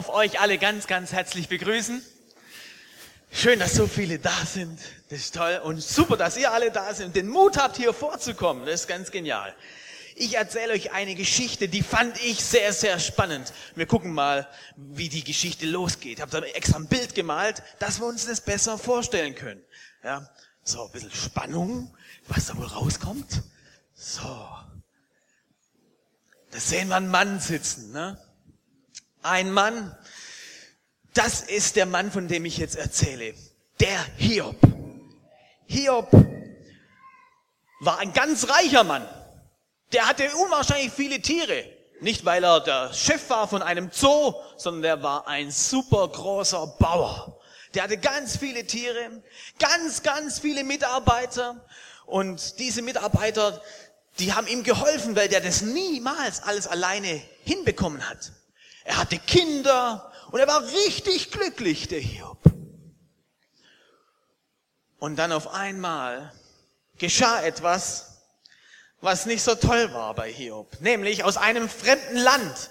Darf euch alle ganz, ganz herzlich begrüßen. Schön, dass so viele da sind. Das ist toll. Und super, dass ihr alle da sind und den Mut habt, hier vorzukommen. Das ist ganz genial. Ich erzähle euch eine Geschichte, die fand ich sehr, sehr spannend. Wir gucken mal, wie die Geschichte losgeht. Ich habe da extra ein Bild gemalt, dass wir uns das besser vorstellen können. Ja, so ein bisschen Spannung, was da wohl rauskommt. So. Da sehen wir einen Mann sitzen, ne? Ein Mann, das ist der Mann, von dem ich jetzt erzähle. Der Hiob. Hiob war ein ganz reicher Mann. Der hatte unwahrscheinlich viele Tiere. Nicht, weil er der Chef war von einem Zoo, sondern der war ein super großer Bauer. Der hatte ganz viele Tiere, ganz, ganz viele Mitarbeiter. Und diese Mitarbeiter, die haben ihm geholfen, weil der das niemals alles alleine hinbekommen hat. Er hatte Kinder und er war richtig glücklich, der Hiob. Und dann auf einmal geschah etwas, was nicht so toll war bei Hiob. Nämlich aus einem fremden Land.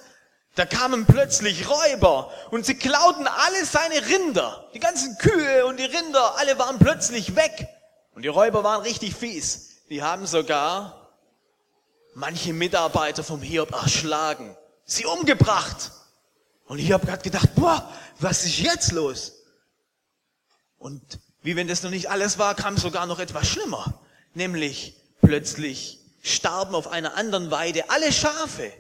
Da kamen plötzlich Räuber und sie klauten alle seine Rinder. Die ganzen Kühe und die Rinder, alle waren plötzlich weg. Und die Räuber waren richtig fies. Die haben sogar manche Mitarbeiter vom Hiob erschlagen, sie umgebracht. Und ich habe gerade gedacht, boah, was ist jetzt los? Und wie wenn das noch nicht alles war, kam sogar noch etwas schlimmer. Nämlich plötzlich starben auf einer anderen Weide alle Schafe.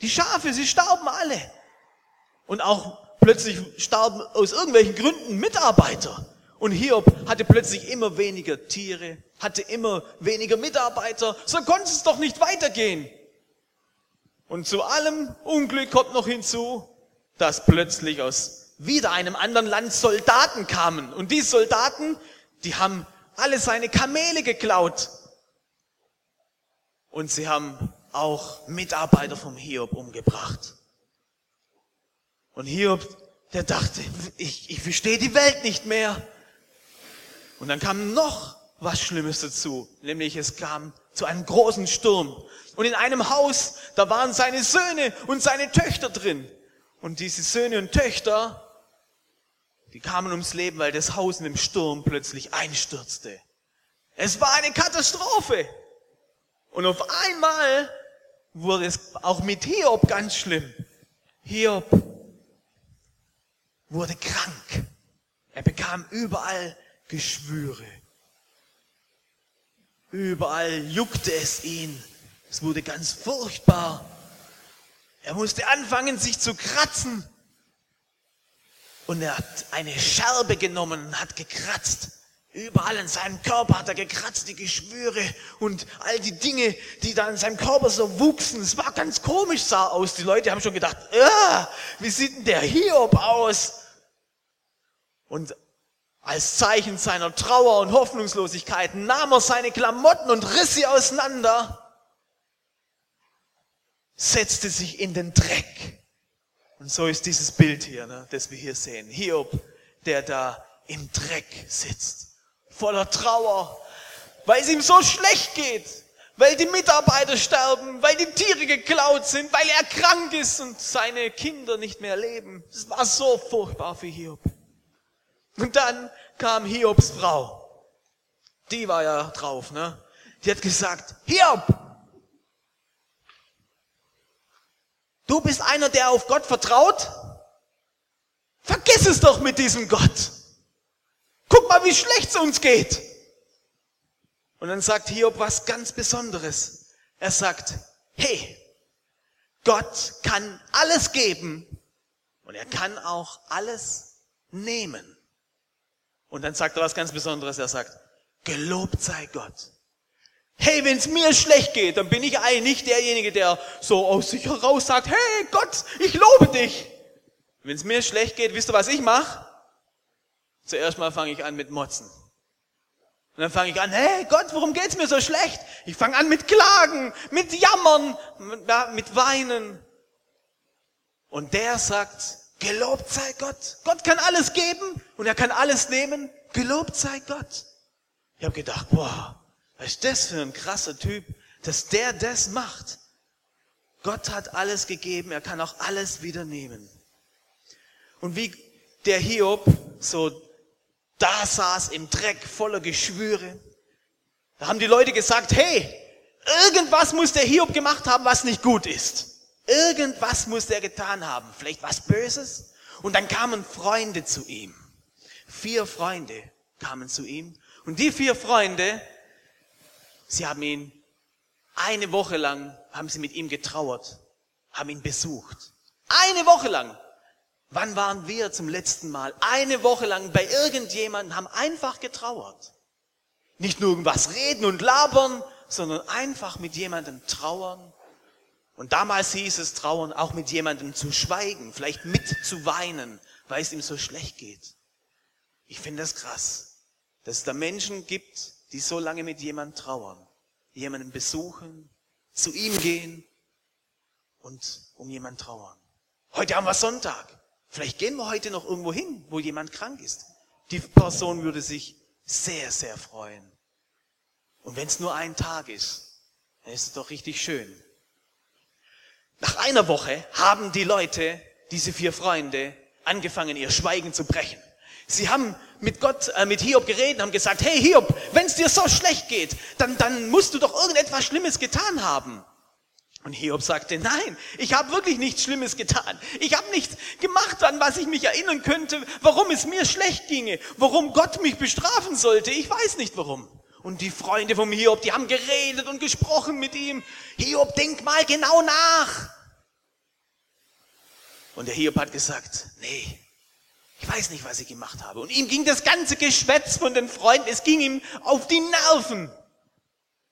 Die Schafe, sie starben alle. Und auch plötzlich starben aus irgendwelchen Gründen Mitarbeiter. Und Hiob hatte plötzlich immer weniger Tiere, hatte immer weniger Mitarbeiter. So konnte es doch nicht weitergehen. Und zu allem Unglück kommt noch hinzu, dass plötzlich aus wieder einem anderen Land Soldaten kamen. Und die Soldaten, die haben alle seine Kamele geklaut. Und sie haben auch Mitarbeiter vom Hiob umgebracht. Und Hiob, der dachte, ich, ich verstehe die Welt nicht mehr. Und dann kam noch was Schlimmes dazu, nämlich es kam zu einem großen Sturm. Und in einem Haus, da waren seine Söhne und seine Töchter drin. Und diese Söhne und Töchter, die kamen ums Leben, weil das Haus in dem Sturm plötzlich einstürzte. Es war eine Katastrophe. Und auf einmal wurde es auch mit Hiob ganz schlimm. Hiob wurde krank. Er bekam überall Geschwüre. Überall juckte es ihn. Es wurde ganz furchtbar. Er musste anfangen, sich zu kratzen. Und er hat eine Scherbe genommen und hat gekratzt. Überall in seinem Körper hat er gekratzt, die Geschwüre und all die Dinge, die da in seinem Körper so wuchsen. Es war ganz komisch, sah aus. Die Leute haben schon gedacht, ah, wie sieht denn der Hiob aus? Und als Zeichen seiner Trauer und Hoffnungslosigkeit nahm er seine Klamotten und riss sie auseinander setzte sich in den Dreck. Und so ist dieses Bild hier, ne, das wir hier sehen. Hiob, der da im Dreck sitzt, voller Trauer, weil es ihm so schlecht geht, weil die Mitarbeiter sterben, weil die Tiere geklaut sind, weil er krank ist und seine Kinder nicht mehr leben. Es war so furchtbar für Hiob. Und dann kam Hiobs Frau. Die war ja drauf, ne? Die hat gesagt, Hiob, Du bist einer, der auf Gott vertraut? Vergiss es doch mit diesem Gott. Guck mal, wie schlecht es uns geht. Und dann sagt Hiob was ganz Besonderes. Er sagt, hey, Gott kann alles geben und er kann auch alles nehmen. Und dann sagt er was ganz Besonderes. Er sagt, gelobt sei Gott, Hey, wenn es mir schlecht geht, dann bin ich eigentlich nicht derjenige, der so aus sich heraus sagt, hey Gott, ich lobe dich. Wenn es mir schlecht geht, wisst ihr, was ich mache? Zuerst mal fange ich an mit Motzen. Und dann fange ich an, hey Gott, warum geht's mir so schlecht? Ich fange an mit Klagen, mit Jammern, mit Weinen. Und der sagt, gelobt sei Gott. Gott kann alles geben und er kann alles nehmen. Gelobt sei Gott. Ich habe gedacht, boah, was ist das für ein krasser Typ, dass der das macht. Gott hat alles gegeben, er kann auch alles wieder nehmen. Und wie der Hiob so da saß im Dreck voller Geschwüre, da haben die Leute gesagt, hey, irgendwas muss der Hiob gemacht haben, was nicht gut ist. Irgendwas muss der getan haben, vielleicht was Böses. Und dann kamen Freunde zu ihm. Vier Freunde kamen zu ihm. Und die vier Freunde, sie haben ihn eine Woche lang, haben sie mit ihm getrauert, haben ihn besucht. Eine Woche lang. Wann waren wir zum letzten Mal? Eine Woche lang bei irgendjemandem, haben einfach getrauert. Nicht nur irgendwas reden und labern, sondern einfach mit jemandem trauern. Und damals hieß es trauern, auch mit jemandem zu schweigen, vielleicht mit zu weinen, weil es ihm so schlecht geht. Ich finde das krass, dass es da Menschen gibt, die so lange mit jemandem trauern, jemanden besuchen, zu ihm gehen und um jemanden trauern. Heute haben wir Sonntag. Vielleicht gehen wir heute noch irgendwo hin, wo jemand krank ist. Die Person würde sich sehr, sehr freuen. Und wenn es nur ein Tag ist, dann ist es doch richtig schön. Nach einer Woche haben die Leute, diese vier Freunde, angefangen, ihr Schweigen zu brechen. Sie haben mit Gott, äh, mit Hiob geredet, haben gesagt, hey Hiob, wenn es dir so schlecht geht, dann, dann musst du doch irgendetwas Schlimmes getan haben. Und Hiob sagte, nein, ich habe wirklich nichts Schlimmes getan. Ich habe nichts gemacht, an was ich mich erinnern könnte, warum es mir schlecht ginge, warum Gott mich bestrafen sollte. Ich weiß nicht warum. Und die Freunde vom Hiob, die haben geredet und gesprochen mit ihm. Hiob, denk mal genau nach. Und der Hiob hat gesagt, nee, ich weiß nicht, was ich gemacht habe. Und ihm ging das ganze Geschwätz von den Freunden, es ging ihm auf die Nerven.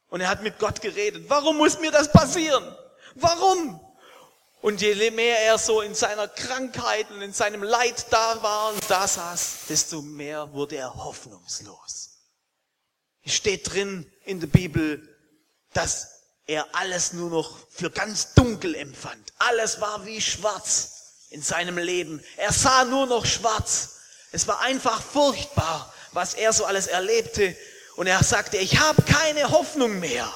Und er hat mit Gott geredet. Warum muss mir das passieren? Warum? Und je mehr er so in seiner Krankheit und in seinem Leid da war und da saß, desto mehr wurde er hoffnungslos. Es steht drin in der Bibel, dass er alles nur noch für ganz dunkel empfand. Alles war wie schwarz in seinem Leben. Er sah nur noch schwarz. Es war einfach furchtbar, was er so alles erlebte. Und er sagte, ich habe keine Hoffnung mehr.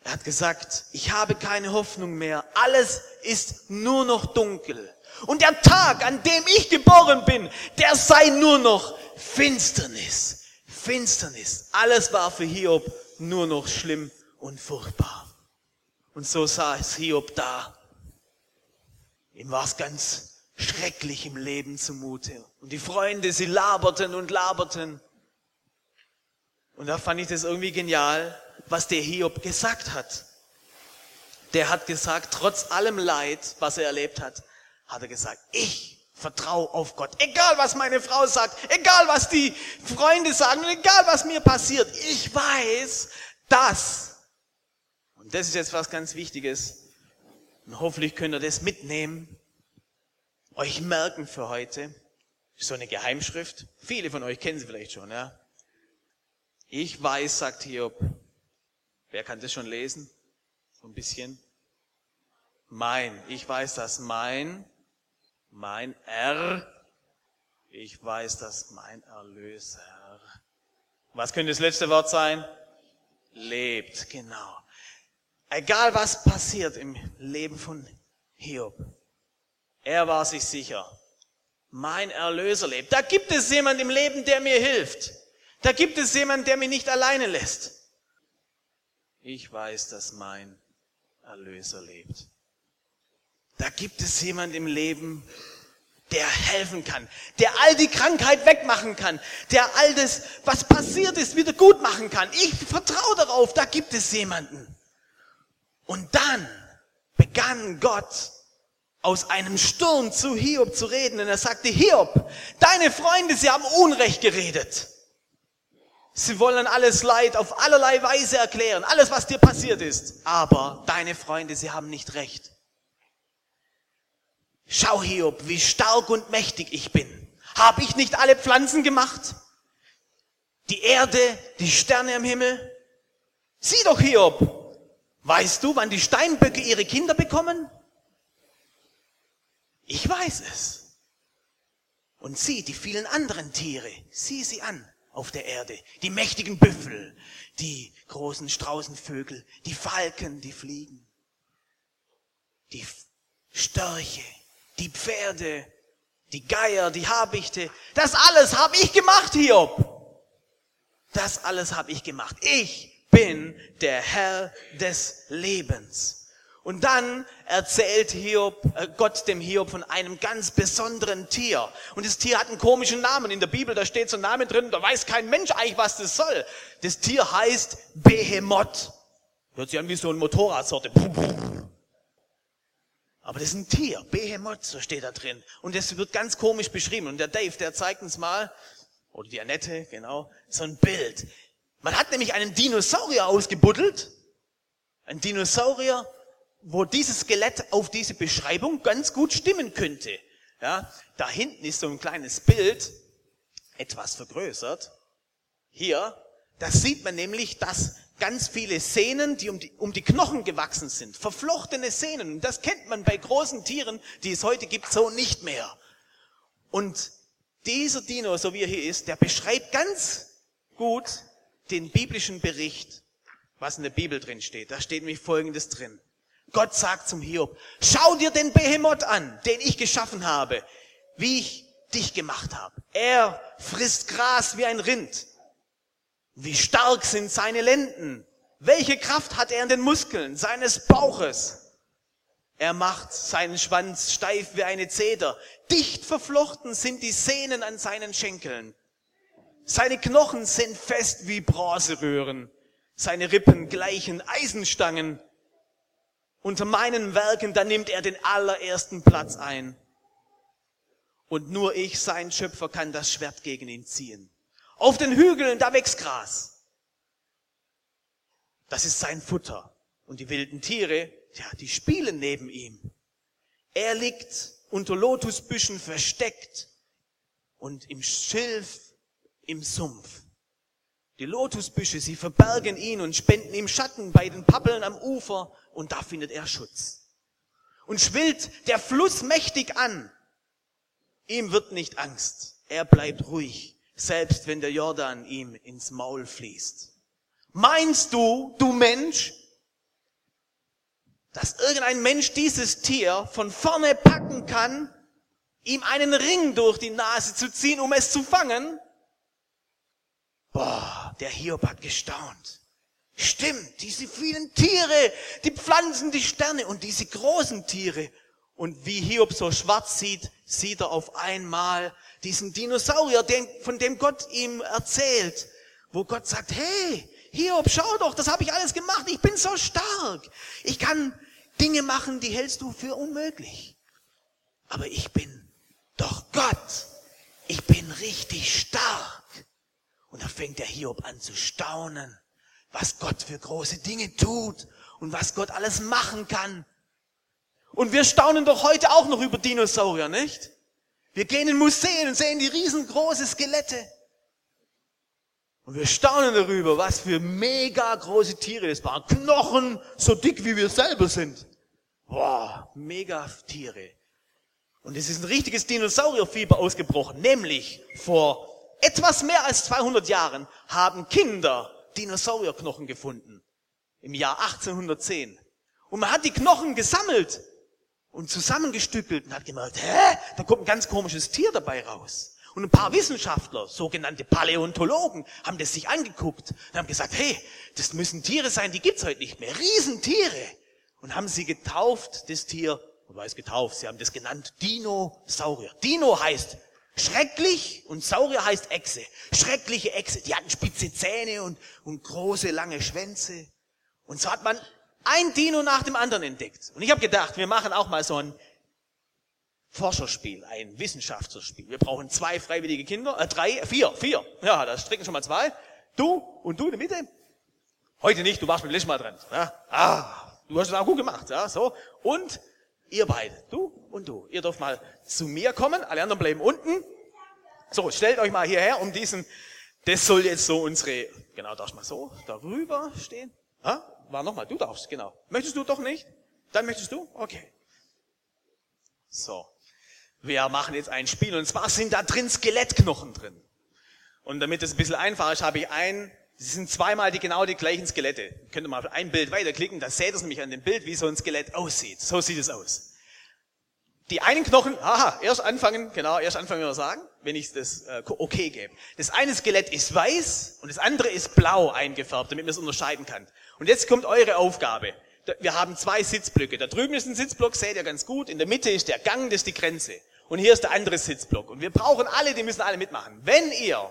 Er hat gesagt, ich habe keine Hoffnung mehr. Alles ist nur noch dunkel. Und der Tag, an dem ich geboren bin, der sei nur noch Finsternis. Finsternis. Alles war für Hiob nur noch schlimm und furchtbar. Und so saß Hiob da. Ihm war es ganz schrecklich im Leben zumute. Und die Freunde, sie laberten und laberten. Und da fand ich das irgendwie genial was der Hiob gesagt hat. Der hat gesagt, trotz allem Leid, was er erlebt hat, hat er gesagt, ich vertraue auf Gott. Egal was meine Frau sagt, egal was die Freunde sagen egal was mir passiert, ich weiß, dass, und das ist jetzt was ganz Wichtiges, und hoffentlich könnt ihr das mitnehmen, euch merken für heute, so eine Geheimschrift. Viele von euch kennen sie vielleicht schon, ja. Ich weiß, sagt Hiob, Wer kann das schon lesen? So ein bisschen. Mein, ich weiß das mein, mein R, ich weiß das mein Erlöser. Was könnte das letzte Wort sein? Lebt, genau. Egal was passiert im Leben von Hiob, er war sich sicher. Mein Erlöser lebt. Da gibt es jemand im Leben, der mir hilft. Da gibt es jemand, der mich nicht alleine lässt. Ich weiß, dass mein Erlöser lebt. Da gibt es jemand im Leben, der helfen kann, der all die Krankheit wegmachen kann, der all das, was passiert ist, wieder gut machen kann. Ich vertraue darauf, da gibt es jemanden. Und dann begann Gott aus einem Sturm zu Hiob zu reden und er sagte, Hiob, deine Freunde, sie haben Unrecht geredet. Sie wollen alles Leid auf allerlei Weise erklären, alles, was dir passiert ist. Aber deine Freunde, sie haben nicht recht. Schau, Hiob, wie stark und mächtig ich bin. Habe ich nicht alle Pflanzen gemacht? Die Erde, die Sterne im Himmel? Sieh doch, Hiob. Weißt du, wann die Steinböcke ihre Kinder bekommen? Ich weiß es. Und sieh die vielen anderen Tiere, sieh sie an auf der Erde. Die mächtigen Büffel, die großen Straußenvögel, die Falken, die fliegen, die Störche, die Pferde, die Geier, die Habichte. Das alles habe ich gemacht, Hiob. Das alles habe ich gemacht. Ich bin der Herr des Lebens. Und dann erzählt Hiob, äh, Gott dem Hiob von einem ganz besonderen Tier. Und das Tier hat einen komischen Namen. In der Bibel, da steht so ein Name drin, da weiß kein Mensch eigentlich, was das soll. Das Tier heißt Behemoth. Hört sich an wie so ein Motorradsorte. Aber das ist ein Tier, Behemoth, so steht da drin. Und das wird ganz komisch beschrieben. Und der Dave, der zeigt uns mal, oder die Annette, genau, so ein Bild. Man hat nämlich einen Dinosaurier ausgebuddelt. Ein Dinosaurier, wo dieses Skelett auf diese Beschreibung ganz gut stimmen könnte. Ja, da hinten ist so ein kleines Bild, etwas vergrößert. Hier, da sieht man nämlich, dass ganz viele Sehnen, die um die, um die Knochen gewachsen sind, verflochtene Sehnen. Das kennt man bei großen Tieren, die es heute gibt, so nicht mehr. Und dieser Dino, so wie er hier ist, der beschreibt ganz gut den biblischen Bericht, was in der Bibel drin steht. Da steht nämlich Folgendes drin. Gott sagt zum Hiob, schau dir den Behemoth an, den ich geschaffen habe, wie ich dich gemacht habe. Er frisst Gras wie ein Rind. Wie stark sind seine Lenden? Welche Kraft hat er in den Muskeln seines Bauches? Er macht seinen Schwanz steif wie eine Zeder. Dicht verflochten sind die Sehnen an seinen Schenkeln. Seine Knochen sind fest wie Bronzeröhren. Seine Rippen gleichen Eisenstangen. Unter meinen Werken, da nimmt er den allerersten Platz ein. Und nur ich, sein Schöpfer, kann das Schwert gegen ihn ziehen. Auf den Hügeln, da wächst Gras. Das ist sein Futter. Und die wilden Tiere, ja, die spielen neben ihm. Er liegt unter Lotusbüschen versteckt und im Schilf im Sumpf. Die Lotusbüsche, sie verbergen ihn und spenden ihm Schatten bei den Pappeln am Ufer und da findet er Schutz. Und schwillt der Fluss mächtig an. Ihm wird nicht Angst. Er bleibt ruhig, selbst wenn der Jordan ihm ins Maul fließt. Meinst du, du Mensch, dass irgendein Mensch dieses Tier von vorne packen kann, ihm einen Ring durch die Nase zu ziehen, um es zu fangen? Boah, der Hiob hat gestaunt. Stimmt, diese vielen Tiere, die Pflanzen, die Sterne und diese großen Tiere. Und wie Hiob so schwarz sieht, sieht er auf einmal diesen Dinosaurier, den, von dem Gott ihm erzählt, wo Gott sagt, hey, Hiob, schau doch, das habe ich alles gemacht, ich bin so stark. Ich kann Dinge machen, die hältst du für unmöglich. Aber ich bin doch Gott. Ich bin richtig stark. Und da fängt der Hiob an zu staunen, was Gott für große Dinge tut und was Gott alles machen kann. Und wir staunen doch heute auch noch über Dinosaurier, nicht? Wir gehen in Museen und sehen die riesengroße Skelette. Und wir staunen darüber, was für mega große Tiere das waren. Knochen so dick wie wir selber sind. Boah, mega Tiere. Und es ist ein richtiges Dinosaurierfieber ausgebrochen, nämlich vor etwas mehr als 200 Jahren haben Kinder Dinosaurierknochen gefunden. Im Jahr 1810. Und man hat die Knochen gesammelt und zusammengestückelt und hat gemerkt, hä, da kommt ein ganz komisches Tier dabei raus. Und ein paar Wissenschaftler, sogenannte Paläontologen, haben das sich angeguckt und haben gesagt, hey, das müssen Tiere sein, die gibt's heute nicht mehr. Riesentiere. Und haben sie getauft, das Tier, oder weiß getauft, sie haben das genannt Dinosaurier. Dino heißt Schrecklich und Saurier heißt Echse. Schreckliche Echse. Die hatten spitze Zähne und, und große, lange Schwänze. Und so hat man ein Dino nach dem anderen entdeckt. Und ich habe gedacht, wir machen auch mal so ein Forscherspiel, ein Wissenschaftsspiel. Wir brauchen zwei freiwillige Kinder, äh, drei, vier, vier. Ja, da stricken schon mal zwei. Du und du in der Mitte. Heute nicht, du warst beim letzten Mal dran. Ja? Ah, du hast es auch gut gemacht. Ja, so. Und ihr beide, du und du. Ihr dürft mal zu mir kommen, alle anderen bleiben unten. So, stellt euch mal hierher um diesen, das soll jetzt so unsere, genau, darfst mal so darüber stehen. Ha? War nochmal, du darfst, genau. Möchtest du doch nicht? Dann möchtest du? Okay. So. Wir machen jetzt ein Spiel und zwar sind da drin Skelettknochen drin. Und damit es ein bisschen einfacher ist, habe ich ein, sie sind zweimal die genau die gleichen Skelette. Könnt ihr mal ein Bild weiterklicken, da seht ihr es nämlich an dem Bild, wie so ein Skelett aussieht. So sieht es aus. Die einen Knochen, aha, erst anfangen, genau, erst anfangen wir sagen, wenn ich das äh, okay gebe. Das eine Skelett ist weiß und das andere ist blau eingefärbt, damit man es unterscheiden kann. Und jetzt kommt eure Aufgabe. Wir haben zwei Sitzblöcke. Da drüben ist ein Sitzblock, seht ihr ganz gut. In der Mitte ist der Gang, das ist die Grenze. Und hier ist der andere Sitzblock. Und wir brauchen alle, die müssen alle mitmachen. Wenn ihr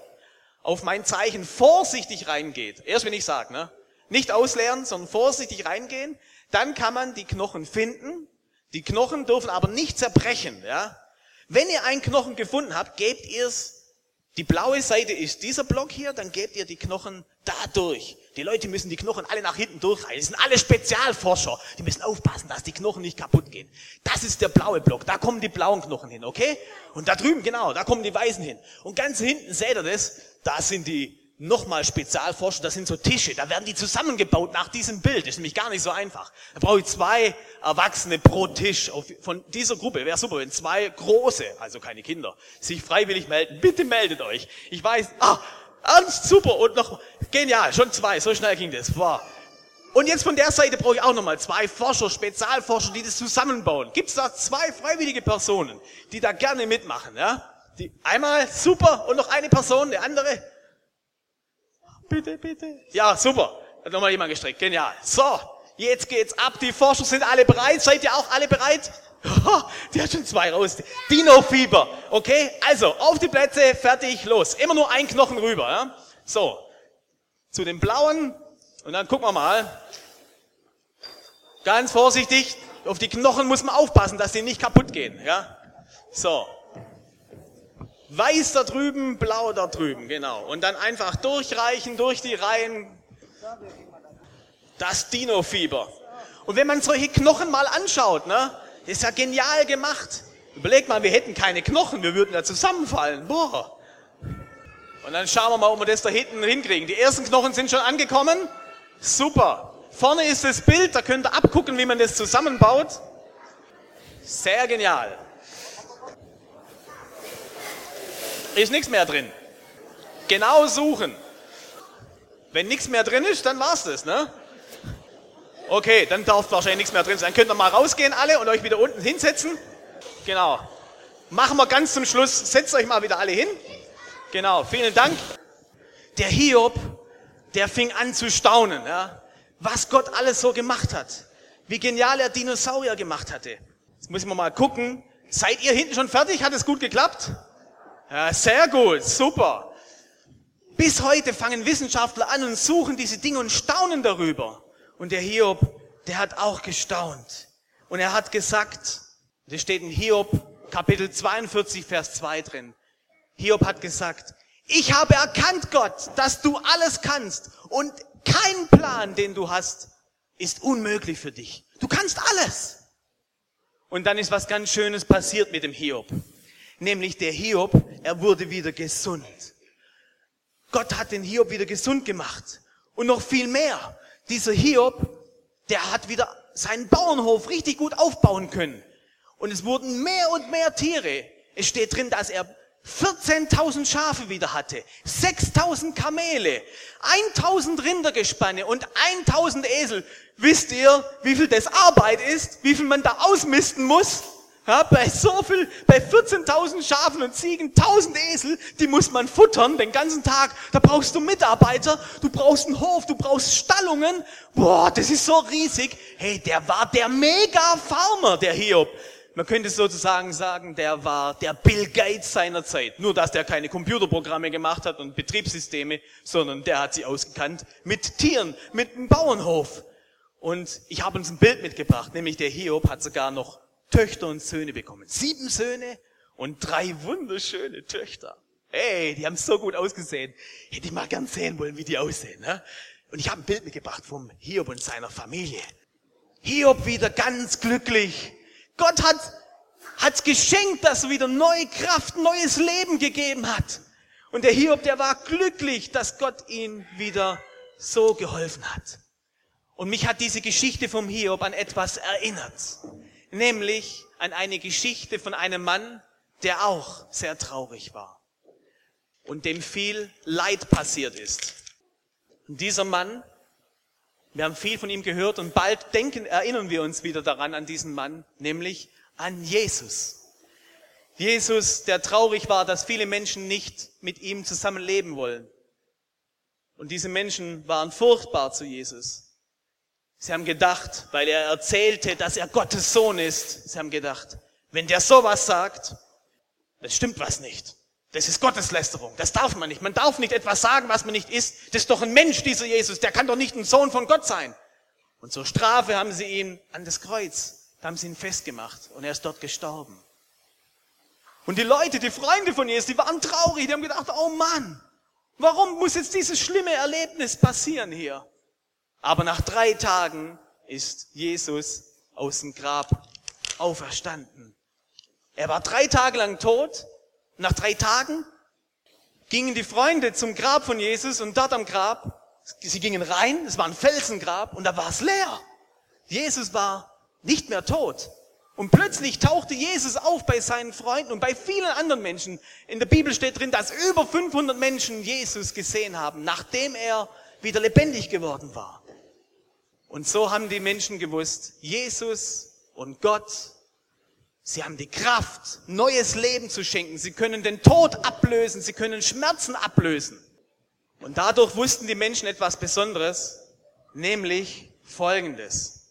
auf mein Zeichen vorsichtig reingeht, erst wenn ich sage, ne, nicht ausleeren, sondern vorsichtig reingehen, dann kann man die Knochen finden. Die Knochen dürfen aber nicht zerbrechen, ja. Wenn ihr einen Knochen gefunden habt, gebt ihr es, die blaue Seite ist dieser Block hier, dann gebt ihr die Knochen da durch. Die Leute müssen die Knochen alle nach hinten durchreißen. Die sind alle Spezialforscher. Die müssen aufpassen, dass die Knochen nicht kaputt gehen. Das ist der blaue Block. Da kommen die blauen Knochen hin, okay? Und da drüben, genau, da kommen die weißen hin. Und ganz hinten seht ihr das, da sind die nochmal Spezialforscher, das sind so Tische, da werden die zusammengebaut nach diesem Bild. Ist nämlich gar nicht so einfach. Da brauche ich zwei Erwachsene pro Tisch. Von dieser Gruppe wäre super, wenn zwei große, also keine Kinder, sich freiwillig melden. Bitte meldet euch. Ich weiß, ah, ernst, super und noch, genial, schon zwei, so schnell ging das. Wow. Und jetzt von der Seite brauche ich auch nochmal zwei Forscher, Spezialforscher, die das zusammenbauen. Gibt es da zwei freiwillige Personen, die da gerne mitmachen? Ja? Die, einmal super und noch eine Person, der andere Bitte, bitte. Ja, super. Hat nochmal jemand gestreckt. Genial. So, jetzt geht's ab. Die Forscher sind alle bereit. Seid ihr auch alle bereit? Die hat schon zwei raus. Dino-Fieber. Okay, also auf die Plätze, fertig, los. Immer nur ein Knochen rüber. Ja? So, zu den blauen. Und dann gucken wir mal. Ganz vorsichtig. Auf die Knochen muss man aufpassen, dass die nicht kaputt gehen. Ja? So, Weiß da drüben, blau da drüben, genau. Und dann einfach durchreichen durch die Reihen. Das Dino-Fieber. Und wenn man solche Knochen mal anschaut, ne, ist ja genial gemacht. Überleg mal, wir hätten keine Knochen, wir würden da zusammenfallen. Boah. Und dann schauen wir mal, ob wir das da hinten hinkriegen. Die ersten Knochen sind schon angekommen. Super. Vorne ist das Bild, da könnt ihr abgucken, wie man das zusammenbaut. Sehr genial. Ist nichts mehr drin. Genau suchen. Wenn nichts mehr drin ist, dann war's das, ne? Okay, dann darf wahrscheinlich nichts mehr drin sein. Könnt ihr mal rausgehen alle und euch wieder unten hinsetzen. Genau. Machen wir ganz zum Schluss. Setzt euch mal wieder alle hin. Genau, vielen Dank. Der Hiob, der fing an zu staunen, ja? was Gott alles so gemacht hat. Wie genial er Dinosaurier gemacht hatte. Jetzt müssen wir mal gucken. Seid ihr hinten schon fertig? Hat es gut geklappt? Ja, sehr gut, super. Bis heute fangen Wissenschaftler an und suchen diese Dinge und staunen darüber. Und der Hiob, der hat auch gestaunt. Und er hat gesagt, das steht in Hiob Kapitel 42, Vers 2 drin. Hiob hat gesagt, ich habe erkannt, Gott, dass du alles kannst und kein Plan, den du hast, ist unmöglich für dich. Du kannst alles. Und dann ist was ganz Schönes passiert mit dem Hiob nämlich der Hiob, er wurde wieder gesund. Gott hat den Hiob wieder gesund gemacht. Und noch viel mehr. Dieser Hiob, der hat wieder seinen Bauernhof richtig gut aufbauen können. Und es wurden mehr und mehr Tiere. Es steht drin, dass er 14.000 Schafe wieder hatte, 6.000 Kamele, 1.000 Rindergespanne und 1.000 Esel. Wisst ihr, wie viel das Arbeit ist? Wie viel man da ausmisten muss? Ja, bei so viel, bei 14.000 Schafen und Ziegen, 1000 Esel, die muss man futtern den ganzen Tag. Da brauchst du Mitarbeiter, du brauchst einen Hof, du brauchst Stallungen. Boah, das ist so riesig. Hey, der war der Mega-Farmer, der Hiob. Man könnte sozusagen sagen, der war der Bill Gates seiner Zeit. Nur, dass der keine Computerprogramme gemacht hat und Betriebssysteme, sondern der hat sie ausgekannt mit Tieren, mit einem Bauernhof. Und ich habe uns ein Bild mitgebracht, nämlich der Hiob hat sogar noch Töchter und Söhne bekommen. Sieben Söhne und drei wunderschöne Töchter. Hey, die haben so gut ausgesehen. Hätte ich mal gern sehen wollen, wie die aussehen. Ne? Und ich habe ein Bild mitgebracht vom Hiob und seiner Familie. Hiob wieder ganz glücklich. Gott hat hat's geschenkt, dass er wieder neue Kraft, neues Leben gegeben hat. Und der Hiob, der war glücklich, dass Gott ihn wieder so geholfen hat. Und mich hat diese Geschichte vom Hiob an etwas erinnert. Nämlich an eine Geschichte von einem Mann, der auch sehr traurig war. Und dem viel Leid passiert ist. Und dieser Mann, wir haben viel von ihm gehört und bald denken, erinnern wir uns wieder daran, an diesen Mann, nämlich an Jesus. Jesus, der traurig war, dass viele Menschen nicht mit ihm zusammenleben wollen. Und diese Menschen waren furchtbar zu Jesus. Sie haben gedacht, weil er erzählte, dass er Gottes Sohn ist, sie haben gedacht, wenn der sowas sagt, das stimmt was nicht. Das ist Gotteslästerung. Das darf man nicht. Man darf nicht etwas sagen, was man nicht ist. Das ist doch ein Mensch, dieser Jesus. Der kann doch nicht ein Sohn von Gott sein. Und zur Strafe haben sie ihn an das Kreuz, da haben sie ihn festgemacht und er ist dort gestorben. Und die Leute, die Freunde von Jesus, die waren traurig, die haben gedacht, oh Mann, warum muss jetzt dieses schlimme Erlebnis passieren hier? Aber nach drei Tagen ist Jesus aus dem Grab auferstanden. Er war drei Tage lang tot. Nach drei Tagen gingen die Freunde zum Grab von Jesus und dort am Grab, sie gingen rein, es war ein Felsengrab und da war es leer. Jesus war nicht mehr tot. Und plötzlich tauchte Jesus auf bei seinen Freunden und bei vielen anderen Menschen. In der Bibel steht drin, dass über 500 Menschen Jesus gesehen haben, nachdem er wieder lebendig geworden war. Und so haben die Menschen gewusst, Jesus und Gott, sie haben die Kraft, neues Leben zu schenken. Sie können den Tod ablösen, sie können Schmerzen ablösen. Und dadurch wussten die Menschen etwas Besonderes, nämlich Folgendes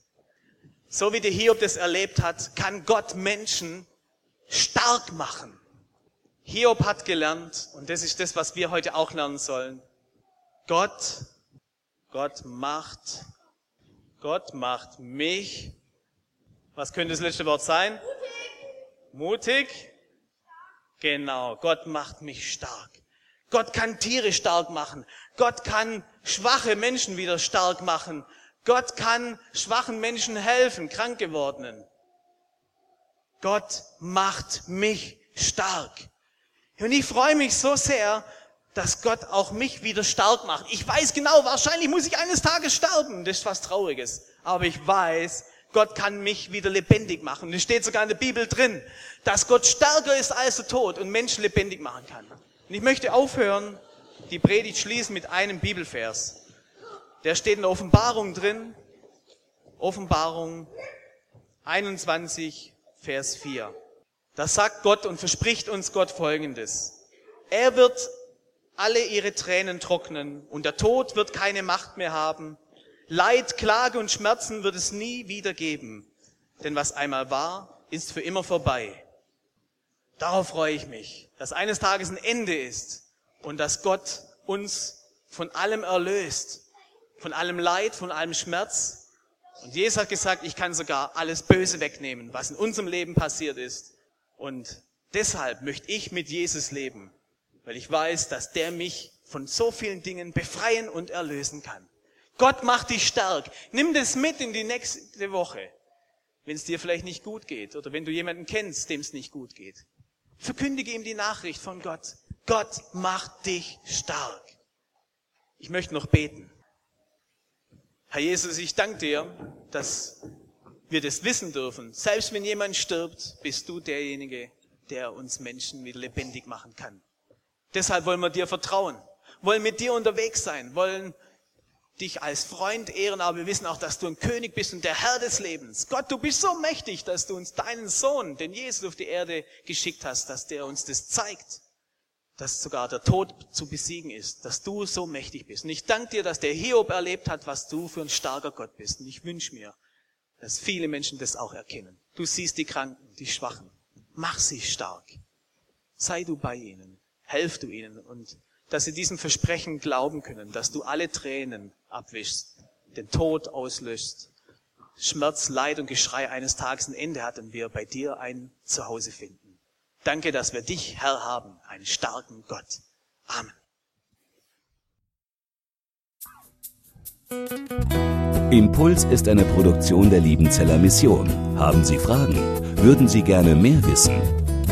so wie der Hiob das erlebt hat, kann Gott Menschen stark machen. Hiob hat gelernt, und das ist das, was wir heute auch lernen sollen. Gott, Gott macht, Gott macht mich, was könnte das letzte Wort sein? Mutig. Mutig? Genau, Gott macht mich stark. Gott kann Tiere stark machen. Gott kann schwache Menschen wieder stark machen. Gott kann schwachen Menschen helfen, krank gewordenen. Gott macht mich stark. Und ich freue mich so sehr, dass Gott auch mich wieder stark macht. Ich weiß genau, wahrscheinlich muss ich eines Tages sterben. Das ist was Trauriges. Aber ich weiß, Gott kann mich wieder lebendig machen. Es steht sogar in der Bibel drin, dass Gott stärker ist als der Tod und Menschen lebendig machen kann. Und ich möchte aufhören, die Predigt schließen mit einem Bibelvers. Der steht in der Offenbarung drin. Offenbarung 21, Vers 4. Da sagt Gott und verspricht uns Gott Folgendes. Er wird alle ihre Tränen trocknen und der Tod wird keine Macht mehr haben. Leid, Klage und Schmerzen wird es nie wieder geben. Denn was einmal war, ist für immer vorbei. Darauf freue ich mich, dass eines Tages ein Ende ist und dass Gott uns von allem erlöst von allem Leid, von allem Schmerz. Und Jesus hat gesagt, ich kann sogar alles Böse wegnehmen, was in unserem Leben passiert ist. Und deshalb möchte ich mit Jesus leben, weil ich weiß, dass der mich von so vielen Dingen befreien und erlösen kann. Gott macht dich stark. Nimm das mit in die nächste Woche, wenn es dir vielleicht nicht gut geht oder wenn du jemanden kennst, dem es nicht gut geht. Verkündige ihm die Nachricht von Gott. Gott macht dich stark. Ich möchte noch beten. Herr Jesus, ich danke dir, dass wir das wissen dürfen. Selbst wenn jemand stirbt, bist du derjenige, der uns Menschen wieder lebendig machen kann. Deshalb wollen wir dir vertrauen, wollen mit dir unterwegs sein, wollen dich als Freund ehren, aber wir wissen auch, dass du ein König bist und der Herr des Lebens. Gott, du bist so mächtig, dass du uns deinen Sohn, den Jesus auf die Erde geschickt hast, dass der uns das zeigt dass sogar der Tod zu besiegen ist, dass du so mächtig bist. Und ich danke dir, dass der Hiob erlebt hat, was du für ein starker Gott bist. Und ich wünsche mir, dass viele Menschen das auch erkennen. Du siehst die Kranken, die Schwachen. Mach sie stark. Sei du bei ihnen. Helf du ihnen und dass sie diesem Versprechen glauben können, dass du alle Tränen abwischst, den Tod auslöschst, Schmerz, Leid und Geschrei eines Tages ein Ende hat und wir bei dir ein Zuhause finden. Danke, dass wir dich, Herr, haben, einen starken Gott. Amen. Impuls ist eine Produktion der Liebenzeller Mission. Haben Sie Fragen? Würden Sie gerne mehr wissen?